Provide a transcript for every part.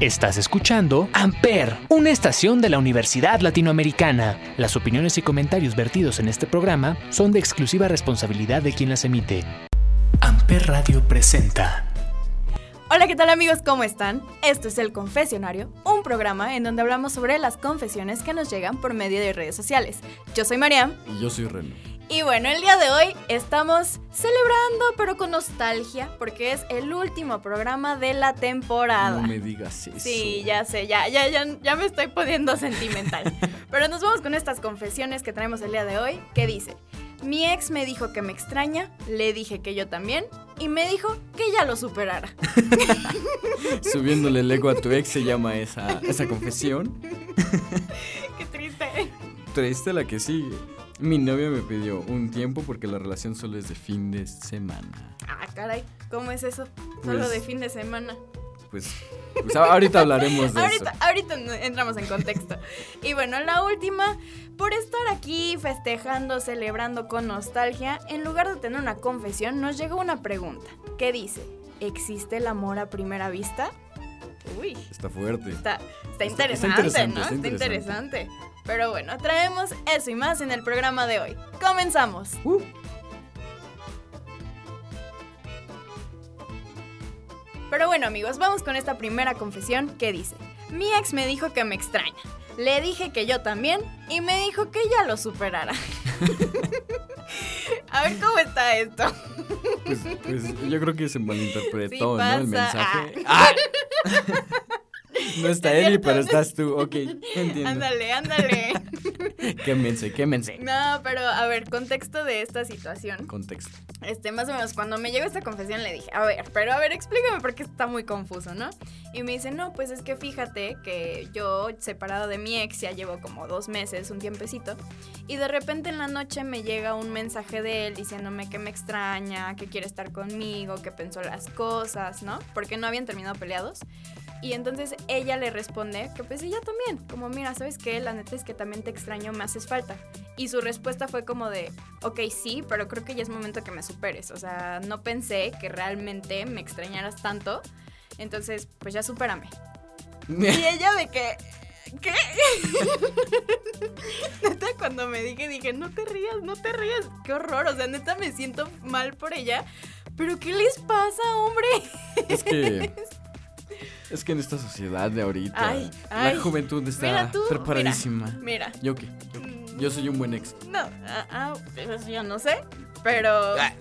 Estás escuchando Amper, una estación de la Universidad Latinoamericana. Las opiniones y comentarios vertidos en este programa son de exclusiva responsabilidad de quien las emite. Amper Radio presenta. Hola, ¿qué tal amigos? ¿Cómo están? Esto es El Confesionario, un programa en donde hablamos sobre las confesiones que nos llegan por medio de redes sociales. Yo soy Mariam. Y yo soy Reno. Y bueno, el día de hoy estamos celebrando, pero con nostalgia, porque es el último programa de la temporada. No me digas eso. Sí, ya sé, ya, ya, ya, ya me estoy poniendo sentimental. pero nos vamos con estas confesiones que traemos el día de hoy, que dice, mi ex me dijo que me extraña, le dije que yo también, y me dijo que ya lo superara. Subiéndole el ego a tu ex se llama esa, esa confesión. Qué triste. Triste la que sigue. Mi novia me pidió un tiempo porque la relación solo es de fin de semana. Ah, caray, ¿cómo es eso? Solo Pues- de fin de semana. Pues, pues ahorita hablaremos de Ahorita, eso. ahorita entramos en contexto. y bueno, la última, por estar aquí festejando, celebrando con nostalgia, en lugar de tener una confesión, nos llegó una pregunta que dice, ¿existe el amor a primera vista? Uy, Está fuerte. está, está Está- interesante, está interesante, ¿no? está Está interesante. Pero bueno, traemos eso y más en el programa de hoy. Comenzamos. Uh. Pero bueno amigos, vamos con esta primera confesión que dice, mi ex me dijo que me extraña, le dije que yo también y me dijo que ya lo superara. A ver cómo está esto. Pues, pues yo creo que se malinterpretó, Sí ¿no? El mensaje. ¡Ah! no está cierto. pero estás tú. Ok, entiendo. Ándale, ándale. Quémense, quémense. No, pero a ver, contexto de esta situación. Contexto. Este, más o menos, cuando me llegó esta confesión le dije, a ver, pero a ver, explícame porque está muy confuso, ¿no? Y me dice, no, pues es que fíjate que yo, separado de mi ex, ya llevo como dos meses, un tiempecito, y de repente en la noche me llega un mensaje de él diciéndome que me extraña, que quiere estar conmigo, que pensó las cosas, ¿no? Porque no habían terminado peleados. Y entonces ella le responde que pues ella también, como mira, ¿sabes qué? La neta es que también te extraño, me haces falta. Y su respuesta fue como de, ok, sí, pero creo que ya es momento que me superes. O sea, no pensé que realmente me extrañaras tanto. Entonces, pues ya supérame. Y ella de que, ¿qué? neta, cuando me dije, dije, no te rías, no te rías. Qué horror, o sea, neta me siento mal por ella. Pero ¿qué les pasa, hombre? Es que. Es que en esta sociedad de ahorita. Ay, ay. La juventud está Mira tú, preparadísima. Mira, ¿Yo qué? Yo, yo soy un buen ex. no, ah, ah, eso yo no sé, pero... Ah,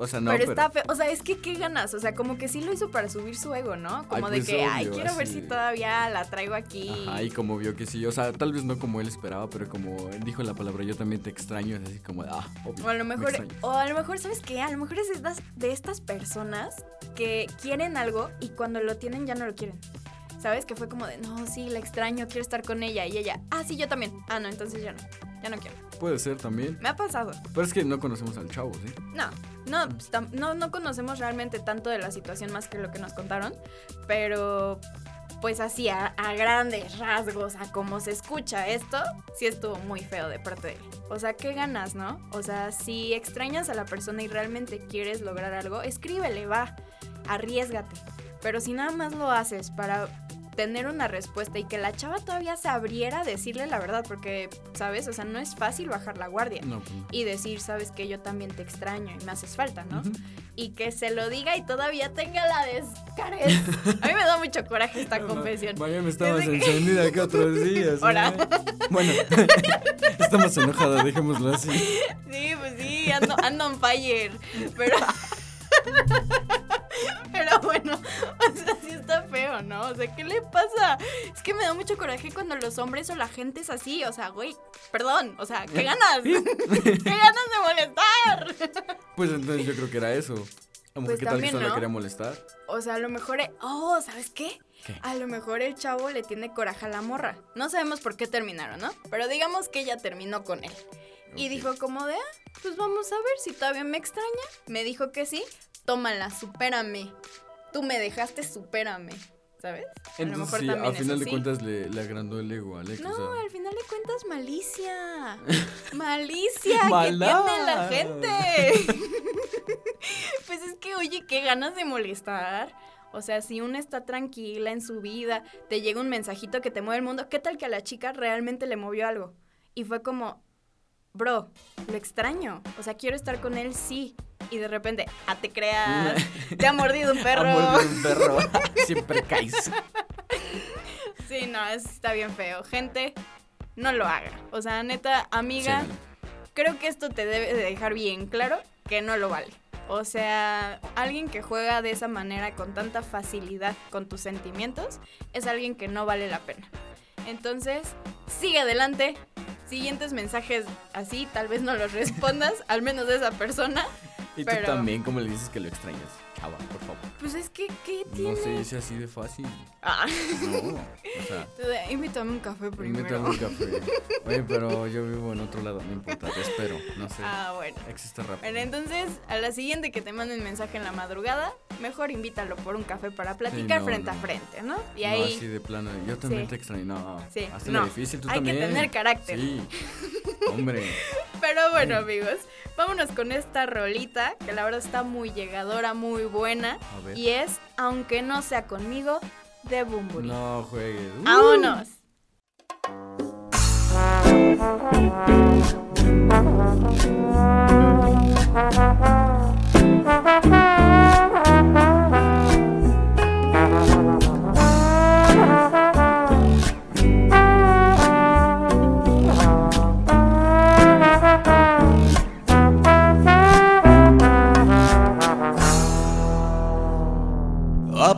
O sea, no, pero, pero. está feo. O sea, es que qué ganas. O sea, como que sí lo hizo para subir su ego, ¿no? Como Ay, de pues, que, ay, quiero ver si todavía la traigo aquí. Ajá, y como vio que sí, o sea, tal vez no como él esperaba, pero como él dijo la palabra yo también te extraño, es así como, ah, obvio. O a lo me mejor, o a lo mejor, ¿sabes qué? A lo mejor es de estas, de estas personas que quieren algo y cuando lo tienen ya no lo quieren. ¿Sabes? Que fue como de, no, sí, la extraño, quiero estar con ella. Y ella, ah, sí, yo también. Ah, no, entonces ya no. Ya no quiero. Puede ser también. Me ha pasado. Pero es que no conocemos al chavo, ¿sí? No, no, pues, no, no conocemos realmente tanto de la situación más que lo que nos contaron, pero pues así, a, a grandes rasgos, a cómo se escucha esto, sí estuvo muy feo de parte de él. O sea, ¿qué ganas, no? O sea, si extrañas a la persona y realmente quieres lograr algo, escríbele, va, arriesgate. Pero si nada más lo haces para tener una respuesta y que la chava todavía se abriera a decirle la verdad, porque, ¿sabes? O sea, no es fácil bajar la guardia No, pues y decir, sabes que yo también te extraño y me haces falta, ¿no? Y que se lo diga y todavía tenga la descarez. A mí me da mucho coraje esta confesión. Me estabas Desde que- encendida que otros días. ¿eh? Ahora. Bueno, estamos enojadas, dejémoslo así. Sí, pues sí, ando, ando on fire. Pero ¿no? O sea, ¿qué le pasa? Es que me da mucho coraje cuando los hombres o la gente es así. O sea, güey, perdón. O sea, ¿qué ganas? ¿Qué ganas de molestar? Pues entonces yo creo que era eso. A lo mejor Pues que tal vez ¿no? quería molestar. O sea, a lo mejor. Oh, ¿sabes qué? ¿Qué? A lo mejor el chavo le tiene coraje a la morra. No sabemos por qué terminaron, ¿no? Pero digamos que ella terminó con él. Y dijo como de, ah, pues vamos a ver si todavía me extraña. Me dijo que sí. Tómala, supérame. Tú me dejaste, supérame. ¿Sabes? a lo Entonces mejor sí, también al final de cuentas le, le agrandó el ego a Alex. No, o sea, al final de cuentas, malicia. Malicia que tiene la gente. pues es que, oye, qué ganas de molestar. O sea, si una está tranquila en su vida, te llega un mensajito que te mueve el mundo, ¿qué tal que a la chica realmente le movió algo? Y fue como, bro, lo extraño. O sea, quiero estar con él, sí. Y de repente, ah, te creas, te ha mordido un perro. Ha mordido un perro. Siempre caes. Sí, no, está bien feo. Gente, no lo haga. O sea, neta, amiga, Sí. creo que esto te debe de dejar bien claro que no lo vale. O sea, alguien que juega de esa manera con tanta facilidad con tus sentimientos es alguien que no vale la pena. Entonces, sigue adelante. Siguientes mensajes así, tal vez no los respondas, al menos de esa persona. Y Pero- tú también, como le dices que lo extrañas. Chava, por favor. Pues es que, ¿qué tiene? No se dice así de fácil. Ah, No. O sea, invítame un café primero. invítame un café. Oye, pero yo vivo en otro lado, no importa, te espero. No sé. Ah, bueno. Existe rápido. Bueno, entonces, a la siguiente que te manden mensaje en la madrugada, mejor invítalo por un café para platicar no, frente no. a frente, ¿no? Y No, ahí, así de plano. Yo también Sí. te extraño. No, Sí, hazte no. lo difícil, tú Hay que también. tener carácter. Sí. Hombre. Pero bueno, amigos, vámonos con esta rolita, que la verdad está muy llegadora, muy buena. Y es Aunque no sea conmigo, de Bumburi. No juegues. Uh. ¡Vámonos!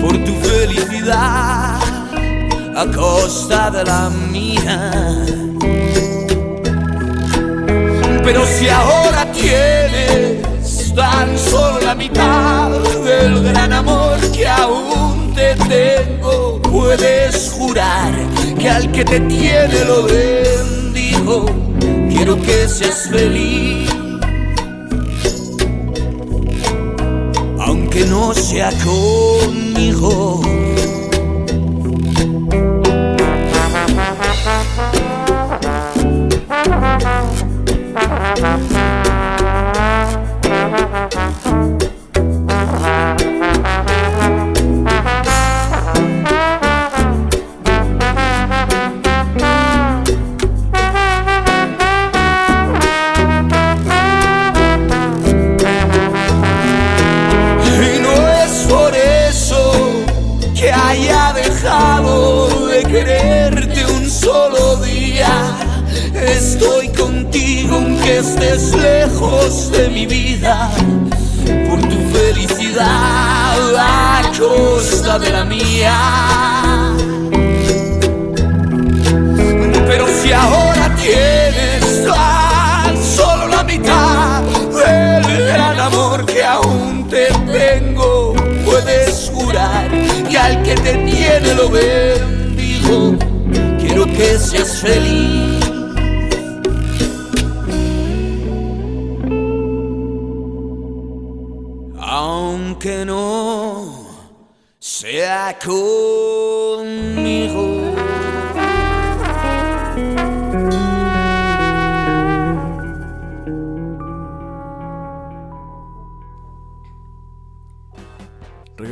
por tu felicidad a costa de la mía. Pero si ahora tienes tan solo la mitad del gran amor que aún te tengo, puedes jurar que al que te tiene lo bendigo. Quiero que seas feliz. No sea conmigo. Amor que aún te tengo, puedes jurar que al que te tiene lo bendigo. Quiero que seas feliz. Aunque no sea conmigo.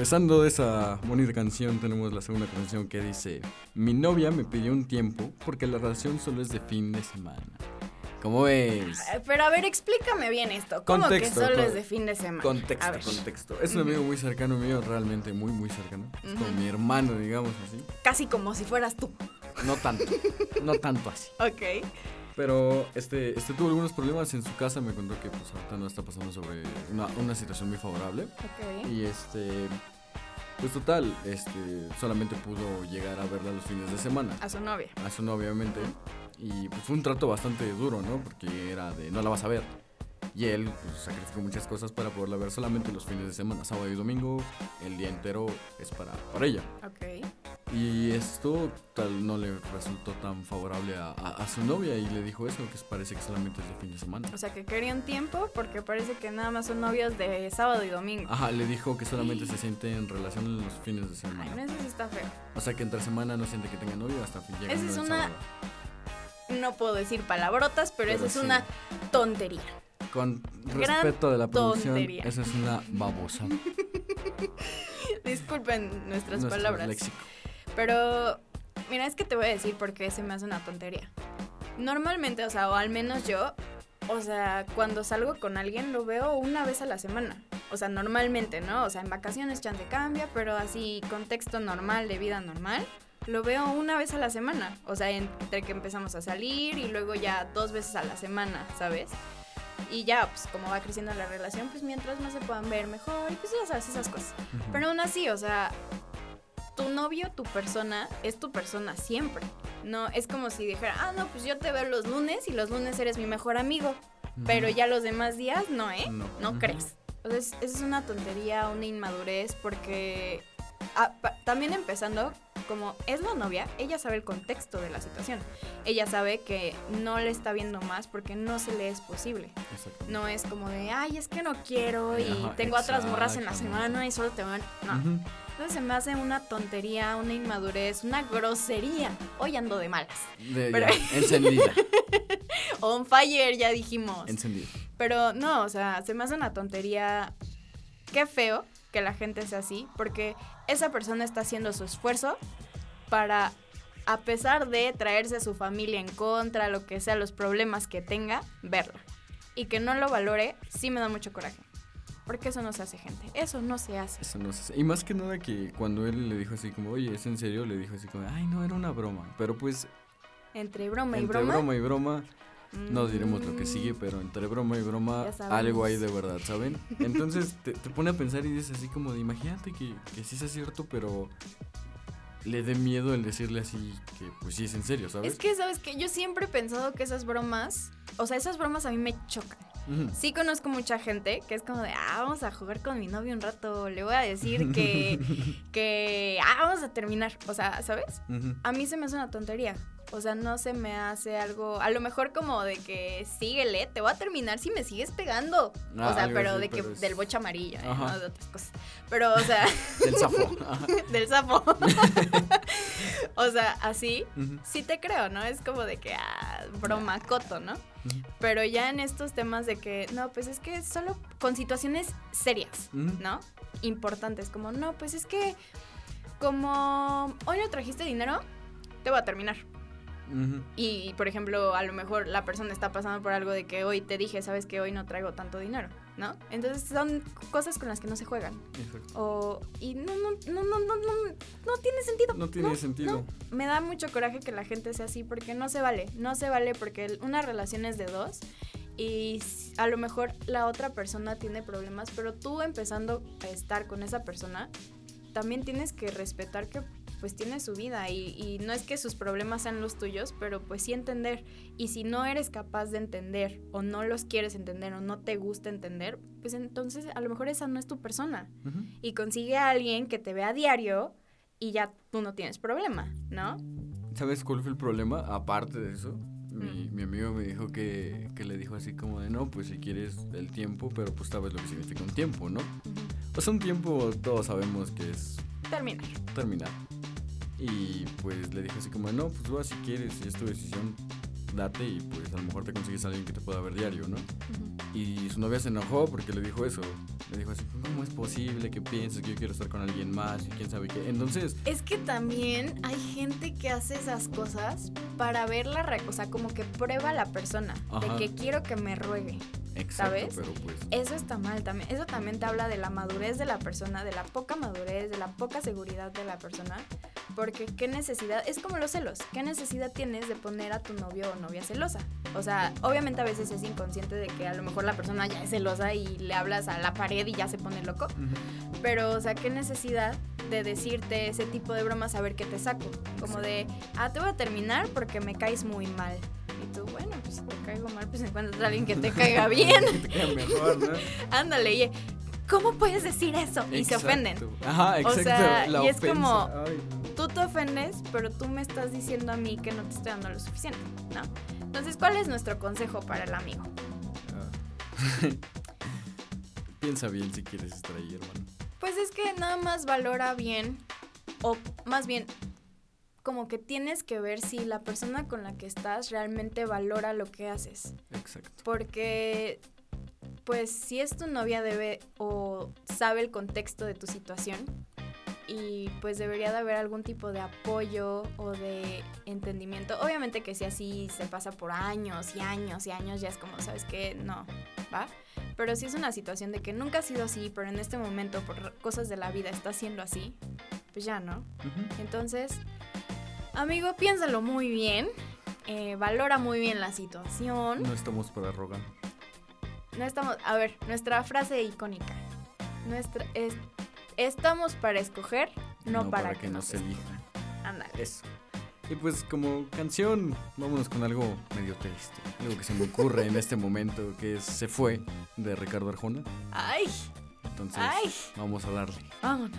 Regresando de esa bonita canción, tenemos la segunda canción que dice: Mi novia me pidió un tiempo porque la relación solo es de fin de semana. ¿Cómo ves? Pero a ver, explícame bien esto. ¿Cómo Contexto, que solo es de fin de semana? Contexto, contexto. Es un amigo muy cercano mío, realmente muy, muy cercano. Es como Ujú. mi hermano, digamos así. Casi como si fueras tú. No tanto, no tanto así. Ok. Pero este, este tuvo algunos problemas en su casa. Me contó que pues ahorita no está pasando sobre una, una situación muy favorable. Ok. Y este, pues total, este, solamente pudo llegar a verla los fines de semana. A su novia. A su novia, obviamente. Y pues fue un trato bastante duro, ¿no? Porque era de no la vas a ver. Y él pues, sacrificó muchas cosas para poderla ver solamente los fines de semana, sábado y domingo. El día entero es para, para ella. Ok. Y esto tal no le resultó tan favorable a, a- a su novia y le dijo eso, que parece que solamente es de fin de semana. O sea, que quería un tiempo porque parece que nada más son novios de sábado y domingo. Ajá, le dijo que solamente se siente en relación en los fines de Ay, semana. no, eso sí está feo. O sea que entre semana no siente que tenga novio hasta fin llega Esa es una- sábado. No puedo decir palabrotas, pero, Pero eso es una tontería. Con Gran respeto de la producción, tontería. esa es una babosa. Disculpen nuestras Nuestro palabras. léxico. Pero, mira, es que te voy a decir por qué se me hace una tontería. Normalmente, o sea, o al menos yo, o sea, cuando salgo con alguien lo veo una vez a la semana. O sea, normalmente, ¿no? O sea, en vacaciones chance cambia, pero así, contexto normal, de vida normal, lo veo una vez a la semana. O sea, entre que empezamos a salir y luego ya dos veces a la semana, ¿sabes? Y ya, pues como va creciendo la relación, pues mientras más se puedan ver mejor y pues ya sabes esas cosas. Pero aún así, o sea, tu novio, tu persona, es tu persona siempre. No, es como si dijera, ah, no, pues yo te veo los lunes y los lunes eres mi mejor amigo. Pero ya los demás días no, ¿eh? No. No crees. Entonces, es una tontería, una inmadurez, porque ah, también empezando, como es la novia, ella sabe el contexto de la situación. Ella sabe que no le está viendo más porque no se le es posible. No es como de, ay, es que no quiero y Ajá, tengo otras morras en la semana y solo te van. No. Ujú. Entonces se me hace una tontería, una inmadurez, una grosería. Hoy ando de malas. De- Pero- ya, encendida. On fire, ya dijimos. encendida. Pero no, o sea, se me hace una tontería. Qué feo que la gente sea así, porque esa persona está haciendo su esfuerzo para, a pesar de traerse a su familia en contra, lo que sea, los problemas que tenga, verla. Y que no lo valore, sí me da mucho coraje. Porque eso no se hace, gente. Eso no se hace. Eso no sé. Y más que nada que cuando él le dijo así como, oye, ¿es en serio? Le dijo así como, ay, no, era una broma. Pero pues, Entre broma y entre broma. broma y broma, no diremos lo que mm, sigue, pero entre broma y broma, algo hay de verdad, ¿saben? Entonces te, te pone a pensar y dices así como de, imagínate que, que sí sea cierto, pero le dé miedo el decirle así que pues sí es en serio, ¿sabes? Es que, ¿sabes que Yo siempre he pensado que esas bromas, o sea, esas bromas a mí me chocan. Sí conozco mucha gente que es como de, ah, vamos a jugar con mi novio un rato, le voy a decir que, que, ah, vamos a terminar. O sea, ¿sabes? A mí se me hace una tontería. O sea, no se me hace algo, a lo mejor como de que síguele, te voy a terminar si me sigues pegando. Ah, o sea, pero así, de que pero es- del boche amarillo, ¿eh? No de otras cosas. Pero, o sea, Del. Ajá. del sapo. o sea, así, sí te creo, ¿no? Es como de que, ah, broma, coto, ¿no? Pero ya en estos temas de que, no, pues es que solo con situaciones serias. ¿no? Importantes, como, no, pues es que como hoy no trajiste dinero, te voy a terminar. Ujú. Y, por ejemplo, a lo mejor la persona está pasando por algo de que hoy te dije, sabes que hoy no traigo tanto dinero, ¿no? Entonces son cosas con las que no se juegan. Exacto. O, y no, no, no, no, no, no, no tiene sentido. No tiene sentido. Me da mucho coraje que la gente sea así porque no se vale, no se vale porque una relación es de dos y a lo mejor la otra persona tiene problemas, pero tú empezando a estar con esa persona, también tienes que respetar que pues tiene su vida y, y no es que sus problemas sean los tuyos, pero pues sí entender. Y si no eres capaz de entender o no los quieres entender o no te gusta entender, pues entonces a lo mejor esa no es tu persona Ujú. y consigue a alguien que te vea a diario y ya tú no tienes problema, ¿no? ¿Sabes cuál fue el problema? Aparte de eso, mi, Mm. mi amigo me dijo que, que le dijo así como de, no, pues si quieres el tiempo, pero pues sabes lo que significa un tiempo, ¿no? O sea, un tiempo todos sabemos que es Terminar. terminar. Y pues le dije así como, no, pues va si quieres, si es tu decisión, date y pues a lo mejor te consigues a alguien que te pueda ver diario, ¿no? Y su novia se enojó porque le dijo eso. Le dijo así, ¿cómo es posible que pienses que yo quiero estar con alguien más y quién sabe qué? Entonces, Es que también hay gente que hace esas cosas para ver la o sea, como que prueba a la persona Ajá. de que quiero que me ruegue. Exacto, ¿Sabes? pero pues... Eso está mal también. Eso también te habla de la madurez de la persona, de la poca madurez, de la poca seguridad de la persona. Porque qué necesidad, es como los celos, ¿qué necesidad tienes de poner a tu novio o novia celosa? O sea, obviamente a veces es inconsciente de que a lo mejor la persona ya es celosa y le hablas a la pared y ya se pone loco. Pero, o sea, qué necesidad de decirte ese tipo de bromas a ver qué te saco. Como de, ah, te voy a terminar porque me caes muy mal. Tú, bueno, pues si te caigo mal, pues encuentras a alguien que te caiga bien. Que te queda mejor, ¿no? Ándale, y ¿cómo puedes decir eso? Y se ofenden. Ajá, exacto. sea, la y es ofensa. como- Ay, Tú te ofendes, pero tú me estás diciendo a mí que no te estoy dando lo suficiente, ¿no? Entonces, ¿cuál es nuestro consejo para el amigo? Ah. Piensa bien si quieres estar ahí, hermano. Pues es que nada más valora bien, o más bien, como que tienes que ver si la persona con la que estás realmente valora lo que haces. Exacto. Porque, pues, si es tu novia, debe o sabe el contexto de tu situación. Y pues debería de haber algún tipo de apoyo o de entendimiento. Obviamente que si así se pasa por años y años y años, ya es como, ¿sabes qué? No, ¿va? Pero si es una situación de que nunca ha sido así, pero en este momento por cosas de la vida está siendo así, pues ya, ¿no? Ujú. Entonces, amigo, piénsalo muy bien. eh, valora muy bien la situación. No estamos para rogar. No estamos, a ver, nuestra frase icónica. Nuestra es estamos para escoger, no, para, que nos escojan. elijan. Ándale. Eso. Y pues como canción, vámonos con algo medio triste. Algo que se me ocurre en este momento, que es Se fue, de Ricardo Arjona. Ay, Entonces, Ay. vamos a darle. vámonos.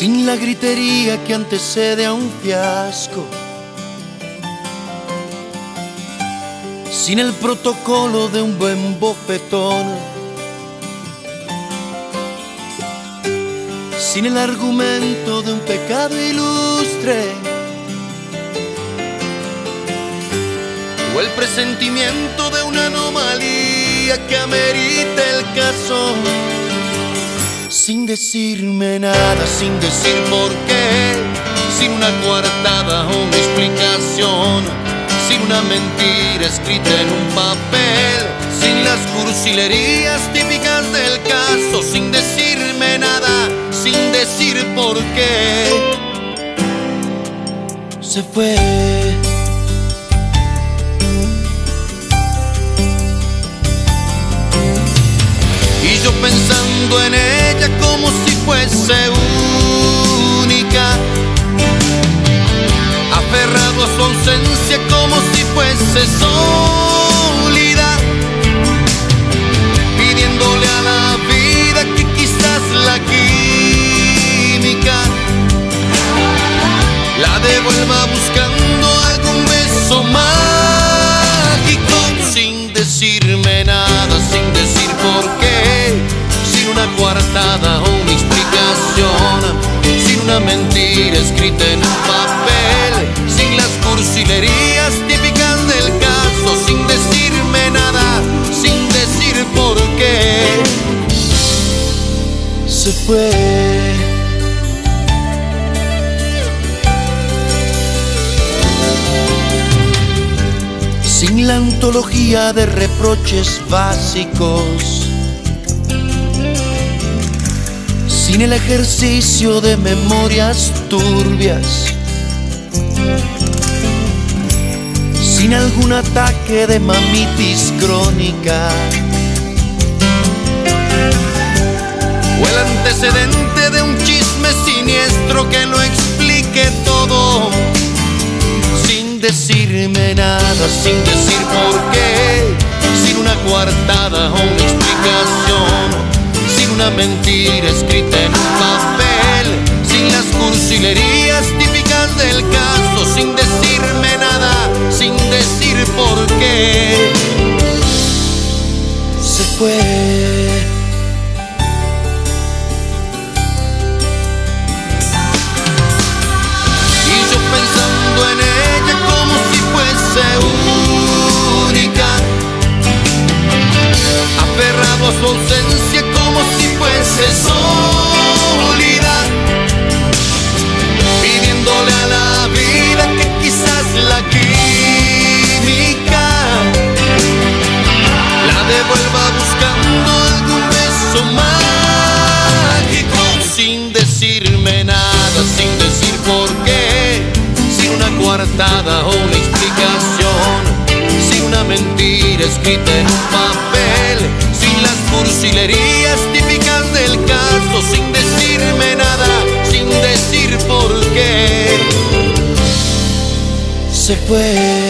Sin la gritería que antecede a un fiasco, sin el protocolo de un buen bofetón, sin el argumento de un pecado ilustre, o el presentimiento de una anomalía que amerita el caso sin decirme nada, sin decir por qué, sin una coartada o una explicación, sin una mentira escrita en un papel, sin las cursilerías típicas del caso, sin decirme nada, sin decir por qué. Se fue. Yo pensando en ella como si fuese única, aferrado a su ausencia como si fuese sólida, pidiéndole a la vida que quizás la sin la antología de reproches básicos, sin el ejercicio de memorias turbias, sin algún ataque de mamitis crónica. antecedente de un chisme siniestro que lo explique todo. Sin decirme nada, sin decir por qué, sin una coartada o una explicación, sin una mentira escrita en un papel, sin las cursilerías típicas del caso, sin decirme nada, sin decir por qué. Se fue. Fuese única, aferrado a su ausencia como si fuese sólida, pidiéndole a la vida que quizás la química la devuelva buscando algún beso mágico sin decirme nada, sin decir por qué, sin una coartada o una una escrita en papel, sin las cursilerías típicas del caso, sin decirme nada, sin decir por qué. Se fue.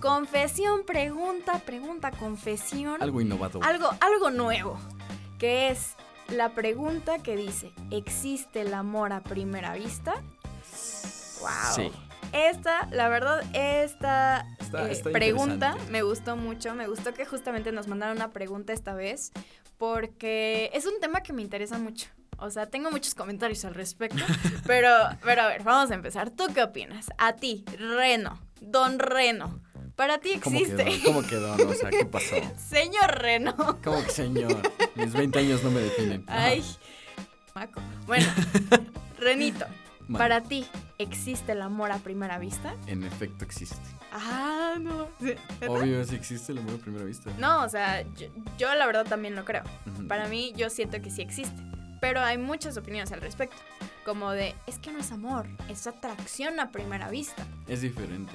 Confesión, pregunta, pregunta, confesión. Algo innovador. algo, algo nuevo, que es la pregunta que dice, ¿existe el amor a primera vista? Wow. Sí. Esta, la verdad, esta Está- eh, está pregunta me gustó mucho. Me gustó que justamente nos mandaron una pregunta esta vez, porque es un tema que me interesa mucho. O sea, tengo muchos comentarios al respecto, pero, pero a ver, vamos a empezar. ¿Tú qué opinas? A ti, Reno, Don Reno, para ti ¿Cómo existe. quedó? ¿Cómo quedó? No, o sea, ¿qué pasó? Señor Reno. ¿Cómo que señor? Mis 20 años no me definen. Ay, maco. Bueno, Renito, Man. para ti, ¿existe el amor a primera vista? En efecto existe. Ah, no. ¿Neta? Obvio, sí existe el amor a primera vista. No, o sea, yo, yo la verdad también lo creo. Ujú. Para mí, yo siento que sí existe. Pero hay muchas opiniones al respecto. Como de, es que no es amor, es atracción a primera vista. Es diferente.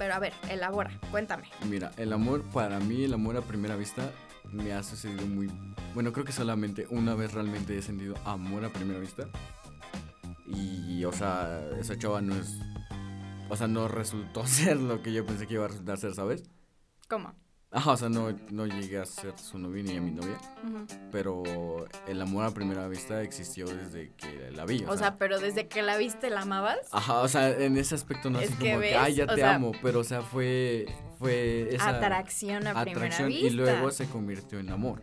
Pero a ver, elabora, cuéntame. Mira, el amor, para mí, el amor a primera vista me ha sucedido muy. Bueno, creo que solamente una vez realmente he sentido amor a primera vista. Y, o sea, esa chava no es. O sea, no resultó ser lo que yo pensé que iba a resultar ser, ¿sabes? ¿Cómo? Ajá, o sea, no, no llegué a ser su novia ni a mi novia. Pero el amor a primera vista existió desde que la vi. O sea, pero desde que la viste, ¿la amabas? Ajá, o sea, en ese aspecto no Es así que como que, ay, ya o te sea, amo, pero o sea, fue, fue esa atracción a primera atracción vista. y luego se convirtió en amor.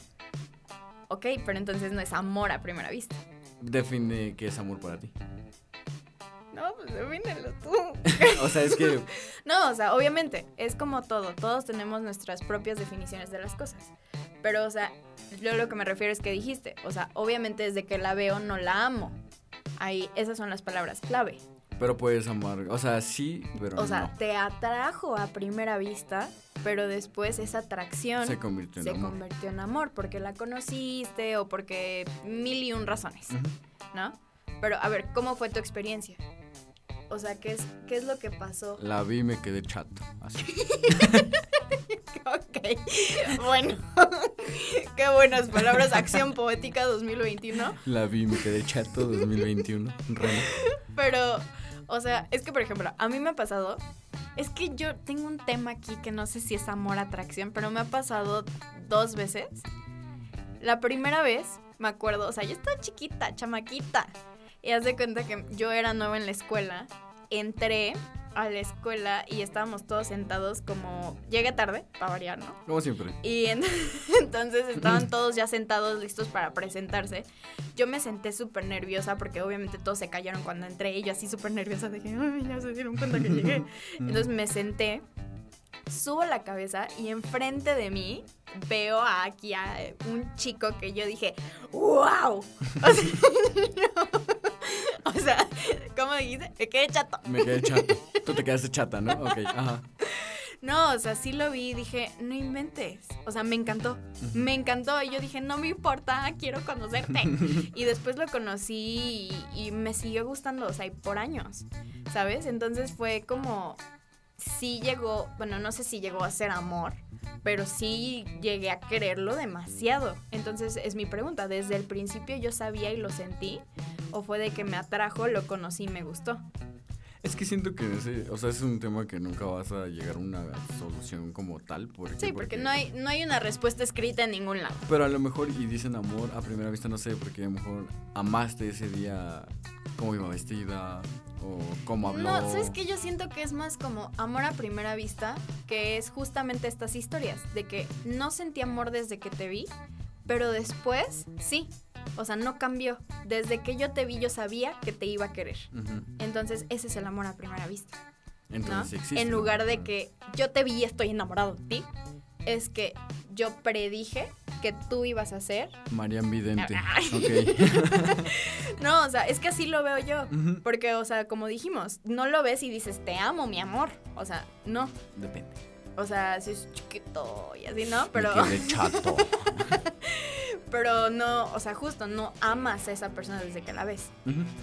Ok, pero entonces no es amor a primera vista. Define qué es amor para ti. No, pues defínelo tú. o sea, es que No, o sea, obviamente, es como todo. Todos tenemos nuestras propias definiciones de las cosas. Pero, o sea, yo lo que me refiero es que dijiste. O sea, obviamente desde que la veo no la amo. Ahí, esas son las palabras clave. pero puedes amar, o sea, sí, pero O sea, te atrajo a primera vista, pero después esa atracción Se convirtió en se amor. convirtió en amor porque la conociste o porque mil y un razones. ¿no? Pero a ver, ¿cómo fue tu experiencia? O sea, ¿qué es, qué es lo que pasó? La vi y me quedé chato. Así. Ok, bueno, qué buenas palabras, acción poética 2021, La vi y me quedé chato 2021. Reno. pero, o sea, es que por ejemplo, a mí me ha pasado, es que yo tengo un tema aquí que no sé si es amor, atracción, pero me ha pasado dos veces. La primera vez, me acuerdo, o sea, yo estaba chiquita, chamaquita, y haz de cuenta que yo era nueva en la escuela, entré a la escuela y estábamos todos sentados como, llegué tarde, para variar, ¿no? Como siempre. Y en- entonces estaban todos ya sentados listos para presentarse. Yo me senté súper nerviosa porque obviamente todos se callaron cuando entré y yo así súper nerviosa que "Ay, ya se dieron cuenta que llegué. Entonces me senté, subo la cabeza y enfrente de mí veo a aquí a un chico que yo dije, ¡wow! O sea, o sea, ¿cómo dijiste? Me quedé chato. Me quedé chato. Tú te quedaste chata, ¿no? Ok, ajá. No, o sea, sí lo vi y dije, no inventes. O sea, me encantó. Me encantó. Y yo dije, no me importa, quiero conocerte. y después lo conocí y, y me siguió gustando, o sea, y por años, ¿sabes? Entonces fue como, sí llegó, bueno, no sé si llegó a ser amor, pero sí llegué a quererlo demasiado. Entonces es mi pregunta, ¿desde el principio yo sabía y lo sentí? ¿O fue de que me atrajo, lo conocí y me gustó? Es que siento que ese, o sea, es un tema que nunca vas a llegar a una solución como tal. Porque, Sí, porque no hay, no hay una respuesta escrita en ningún lado. Pero a lo mejor, y dicen amor a primera vista, no sé, porque a lo mejor amaste ese día cómo iba vestida o cómo habló. No, ¿sabes qué? Yo siento que es más como amor a primera vista, que es justamente estas historias, de que no sentí amor desde que te vi, pero después sí. O sea, no cambió. Desde que yo te vi, yo sabía que te iba a querer. Entonces, ese es el amor a primera vista. Entonces existe. en lugar de que yo te vi y estoy enamorado de ti, es que yo predije que tú ibas a ser. Marian Vidente. Ay. Ok. No, o sea, es que así lo veo yo. Porque, o sea, como dijimos, no lo ves y dices, te amo, mi amor. O sea, no. Depende. O sea, si es chiquito y así, ¿no? Pero, Me quedé chato. pero no, o sea, justo no amas a esa persona desde que la ves.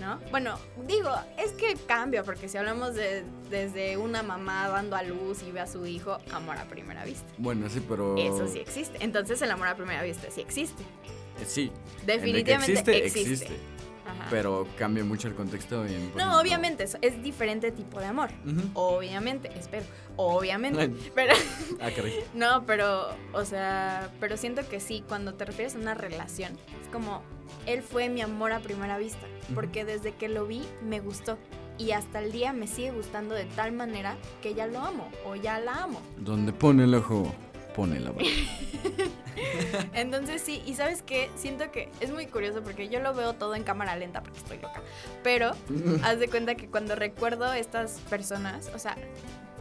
¿no? Bueno, digo, es que cambia, porque si hablamos de desde una mamá dando a luz y ve a su hijo, amor a primera vista. Bueno, sí, pero. Eso sí existe. Entonces el amor a primera vista sí existe. Eh, Sí. Definitivamente existe. existe, existe. Ajá. Pero cambia mucho el contexto. no, obviamente, es, es diferente tipo de amor. Obviamente, espero. Obviamente. Ay. Pero, Ah, caray. no, pero, o sea, pero siento que sí, cuando te refieres a una relación, es como, él fue mi amor a primera vista. Porque desde que lo vi, me gustó. Y hasta el día me sigue gustando de tal manera que ya lo amo o ya la amo. Donde pone el ojo, pone la bala. Entonces sí, y sabes qué, siento que es muy curioso porque yo lo veo todo en cámara lenta porque estoy loca. Pero haz de cuenta que cuando recuerdo estas personas, o sea,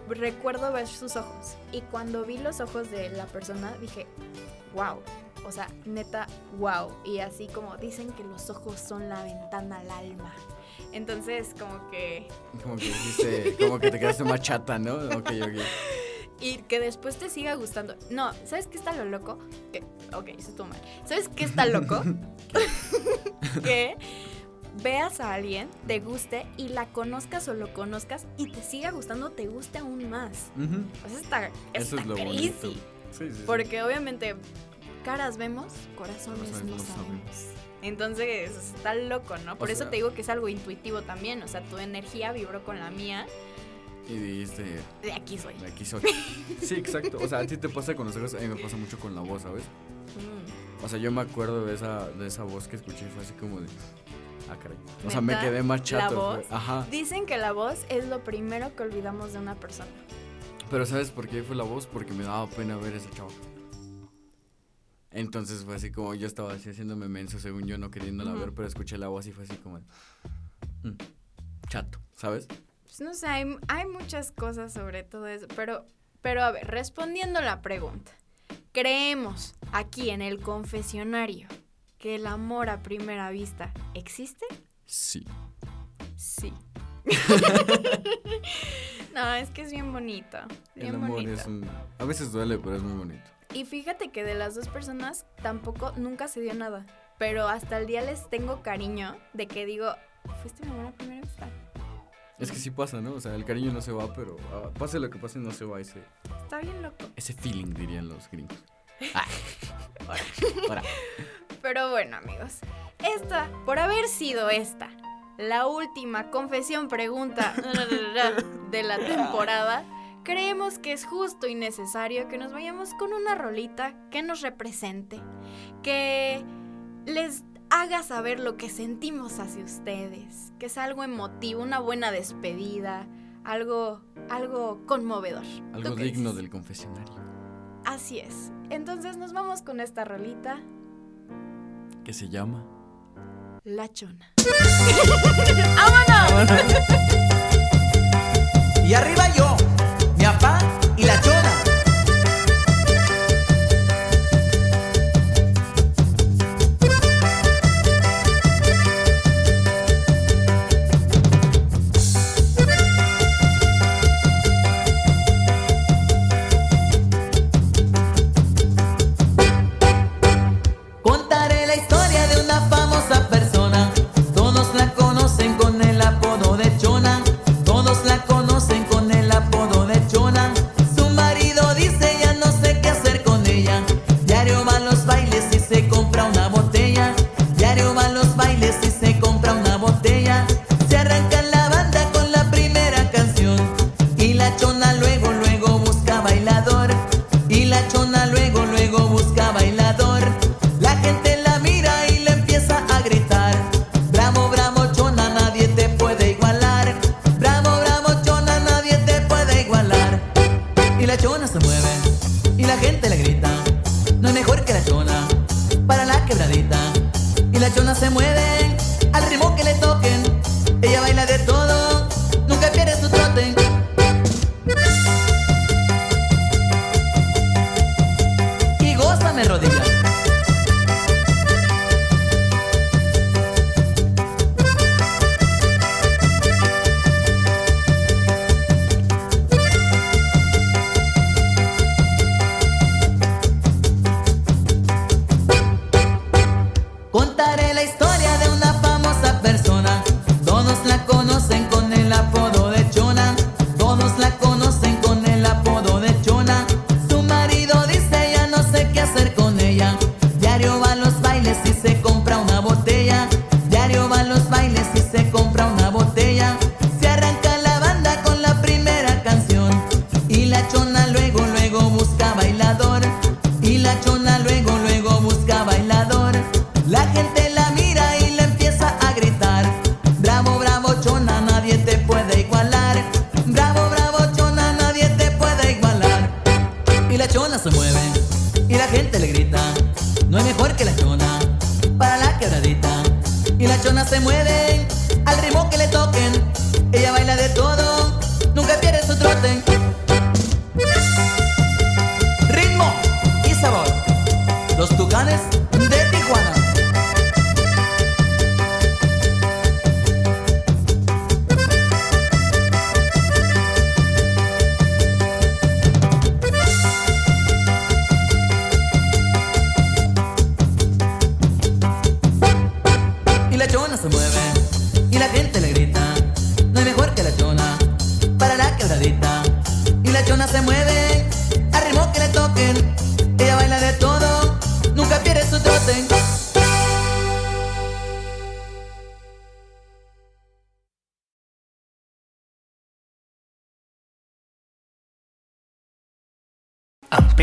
recuerdo ver sus ojos. Y cuando vi los ojos de la persona, dije, wow. O sea, neta, wow. Y así como dicen que los ojos son la ventana al alma. Entonces, como que... Como que dijiste, como que te quedaste más chata, ¿no? Ok, ok. Y que después te siga gustando. No, ¿sabes qué está lo loco? Que, ok, eso estuvo mal. ¿Sabes qué está loco? que veas a alguien, te guste y la conozcas o lo conozcas y te siga gustando, te guste aún más. O sea, está, Eso es lo crazy. bonito. Sí, sí, sí. Porque obviamente caras vemos, corazones Corazones no sabemos. Entonces está loco, ¿no? Por O eso sea- te digo que es algo intuitivo también. O sea, tu energía vibró con la mía. Y dijiste, De aquí soy. de aquí soy. Sí, exacto. O sea, a ti te pasa con los ojos, a mí me pasa mucho con la voz, ¿sabes? Mm. O sea, yo me acuerdo de esa, de esa voz que escuché y fue así como de. Ah, caray. O sea, me quedé más ¿La chato. fue- voz? Ajá. Dicen que la voz es lo primero que olvidamos de una persona. Pero ¿sabes por qué fue la voz? Porque me daba pena ver a ese chavo. Entonces fue así como yo estaba así haciéndome menso, según yo, no queriéndola Ujú. ver, pero escuché la voz y fue así como. "Mm, chato, ¿sabes? Pues no sé, hay, hay muchas cosas sobre todo eso, pero, pero a ver, respondiendo la pregunta, ¿creemos aquí en el confesionario que el amor a primera vista existe? Sí. Sí. no, es que es bien bonito. Bien El amor bonito. es un. A veces duele, pero es muy bonito. Y fíjate que de las dos personas tampoco nunca se dio nada. Pero hasta el día les tengo cariño de que digo, fuiste mi amor a primera vista. Es que sí pasa, ¿no? O sea, el cariño no se va, pero ah, pase lo que pase, no se va ese, Está bien loco. ese feeling, dirían los gringos. Ah. Ahora, ahora. Pero bueno, amigos, esta, por haber sido esta, la última confesión pregunta de la temporada, creemos que es justo y necesario que nos vayamos con una rolita que nos represente, que les haga saber lo que sentimos hacia ustedes, que es algo emotivo, una buena despedida, algo, algo conmovedor. ¿Tú Algo digno dices? del confesionario. Así es. Entonces nos vamos con esta rolita, Que se llama. La Chona. Y arriba yo, mi papá y la chona.